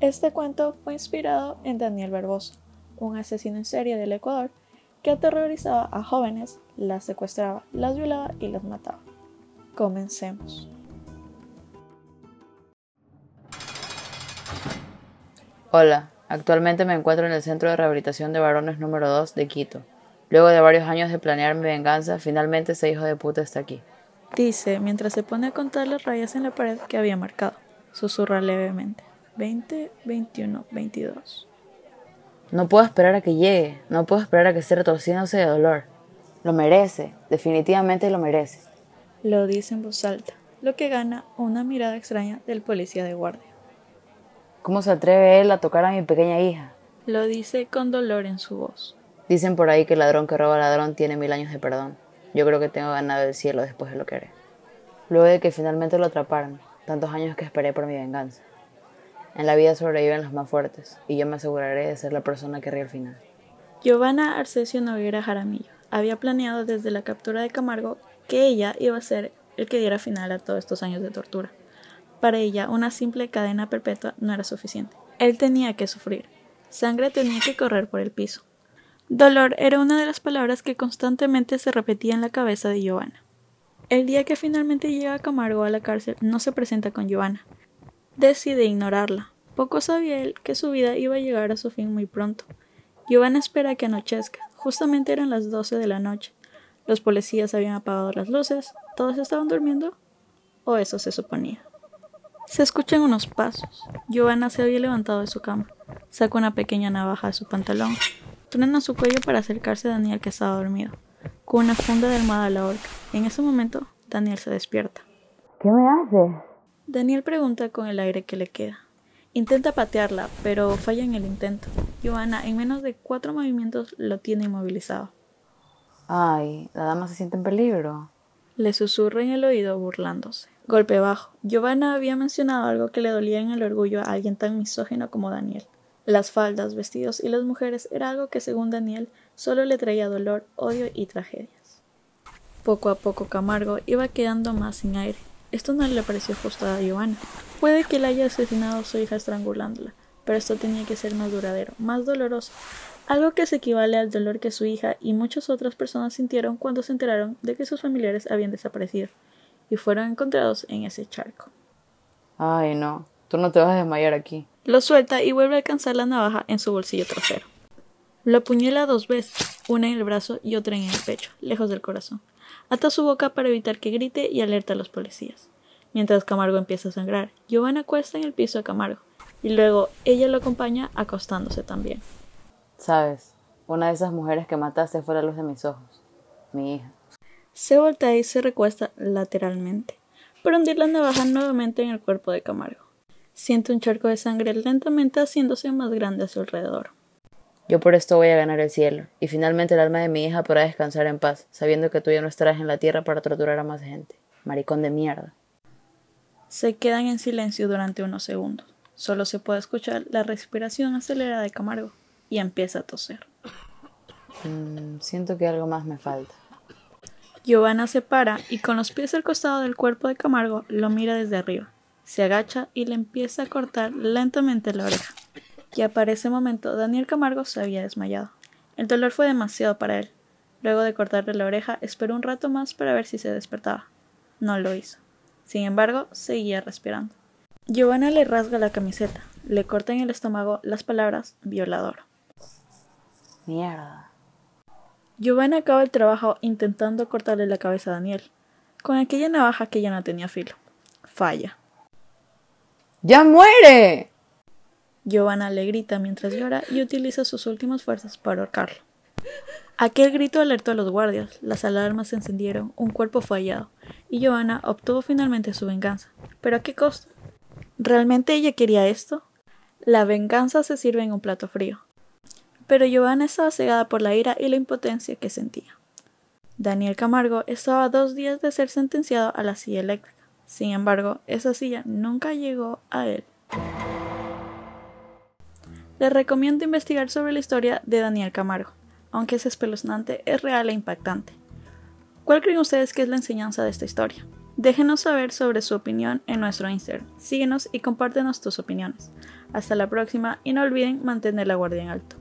Este cuento fue inspirado en Daniel Barbosa, un asesino en serie del Ecuador que aterrorizaba a jóvenes, las secuestraba, las violaba y las mataba. Comencemos. Hola, actualmente me encuentro en el Centro de Rehabilitación de Varones número 2 de Quito. Luego de varios años de planear mi venganza, finalmente ese hijo de puta está aquí. Dice mientras se pone a contar las rayas en la pared que había marcado. Susurra levemente. 20, 21, 22. No puedo esperar a que llegue, no puedo esperar a que esté retorciéndose de dolor. Lo merece, definitivamente lo merece. Lo dice en voz alta, lo que gana una mirada extraña del policía de guardia. ¿Cómo se atreve él a tocar a mi pequeña hija? Lo dice con dolor en su voz. Dicen por ahí que el ladrón que roba ladrón tiene mil años de perdón. Yo creo que tengo ganado el cielo después de lo que haré. Luego de que finalmente lo atraparon, tantos años que esperé por mi venganza. En la vida sobreviven los más fuertes, y yo me aseguraré de ser la persona que ríe al final. Giovanna Arcesio Noguera Jaramillo había planeado desde la captura de Camargo que ella iba a ser el que diera final a todos estos años de tortura. Para ella, una simple cadena perpetua no era suficiente. Él tenía que sufrir. Sangre tenía que correr por el piso. Dolor era una de las palabras que constantemente se repetía en la cabeza de Giovanna. El día que finalmente llega Camargo a la cárcel no se presenta con Giovanna. Decide ignorarla. Poco sabía él que su vida iba a llegar a su fin muy pronto. Giovanna espera que anochezca. Justamente eran las doce de la noche. Los policías habían apagado las luces. ¿Todos estaban durmiendo? O eso se suponía. Se escuchan unos pasos. Giovanna se había levantado de su cama. Saca una pequeña navaja de su pantalón a su cuello para acercarse a Daniel que estaba dormido, con una funda de almohada a la horca. En ese momento, Daniel se despierta. ¿Qué me haces? Daniel pregunta con el aire que le queda. Intenta patearla, pero falla en el intento. Johanna, en menos de cuatro movimientos, lo tiene inmovilizado. Ay, la dama se siente en peligro. Le susurra en el oído burlándose. Golpe bajo. Giovanna había mencionado algo que le dolía en el orgullo a alguien tan misógino como Daniel. Las faldas, vestidos y las mujeres era algo que, según Daniel, solo le traía dolor, odio y tragedias. Poco a poco Camargo iba quedando más sin aire. Esto no le pareció justo a Giovanna. Puede que le haya asesinado a su hija estrangulándola, pero esto tenía que ser más duradero, más doloroso, algo que se equivale al dolor que su hija y muchas otras personas sintieron cuando se enteraron de que sus familiares habían desaparecido y fueron encontrados en ese charco. Ay, no, tú no te vas a desmayar aquí. Lo suelta y vuelve a alcanzar la navaja en su bolsillo trasero. Lo apuñala dos veces, una en el brazo y otra en el pecho, lejos del corazón. Ata su boca para evitar que grite y alerta a los policías. Mientras Camargo empieza a sangrar, Giovanna acuesta en el piso a Camargo, y luego ella lo acompaña acostándose también. Sabes, una de esas mujeres que mataste fue la luz de mis ojos, mi hija. Se voltea y se recuesta lateralmente, para hundir la navaja nuevamente en el cuerpo de Camargo. Siente un charco de sangre lentamente haciéndose más grande a su alrededor. Yo por esto voy a ganar el cielo, y finalmente el alma de mi hija podrá descansar en paz, sabiendo que tú ya no estarás en la tierra para torturar a más gente. Maricón de mierda. Se quedan en silencio durante unos segundos. Solo se puede escuchar la respiración acelerada de Camargo, y empieza a toser. Mm, siento que algo más me falta. Giovanna se para y con los pies al costado del cuerpo de Camargo lo mira desde arriba se agacha y le empieza a cortar lentamente la oreja. Y para ese momento Daniel Camargo se había desmayado. El dolor fue demasiado para él. Luego de cortarle la oreja, esperó un rato más para ver si se despertaba. No lo hizo. Sin embargo, seguía respirando. Giovanna le rasga la camiseta, le corta en el estómago las palabras violador. Mierda. Giovanna acaba el trabajo intentando cortarle la cabeza a Daniel, con aquella navaja que ya no tenía filo. Falla. ¡Ya muere! Giovanna le grita mientras llora y utiliza sus últimas fuerzas para ahorcarlo. Aquel grito alertó a los guardias, las alarmas se encendieron, un cuerpo fue hallado, y Giovanna obtuvo finalmente su venganza. ¿Pero a qué costo? ¿Realmente ella quería esto? La venganza se sirve en un plato frío. Pero Giovanna estaba cegada por la ira y la impotencia que sentía. Daniel Camargo estaba dos días de ser sentenciado a la silla eléctrica. Sin embargo, esa silla nunca llegó a él. Les recomiendo investigar sobre la historia de Daniel Camargo, aunque es espeluznante, es real e impactante. ¿Cuál creen ustedes que es la enseñanza de esta historia? Déjenos saber sobre su opinión en nuestro Instagram. Síguenos y compártenos tus opiniones. Hasta la próxima y no olviden mantener la guardia en alto.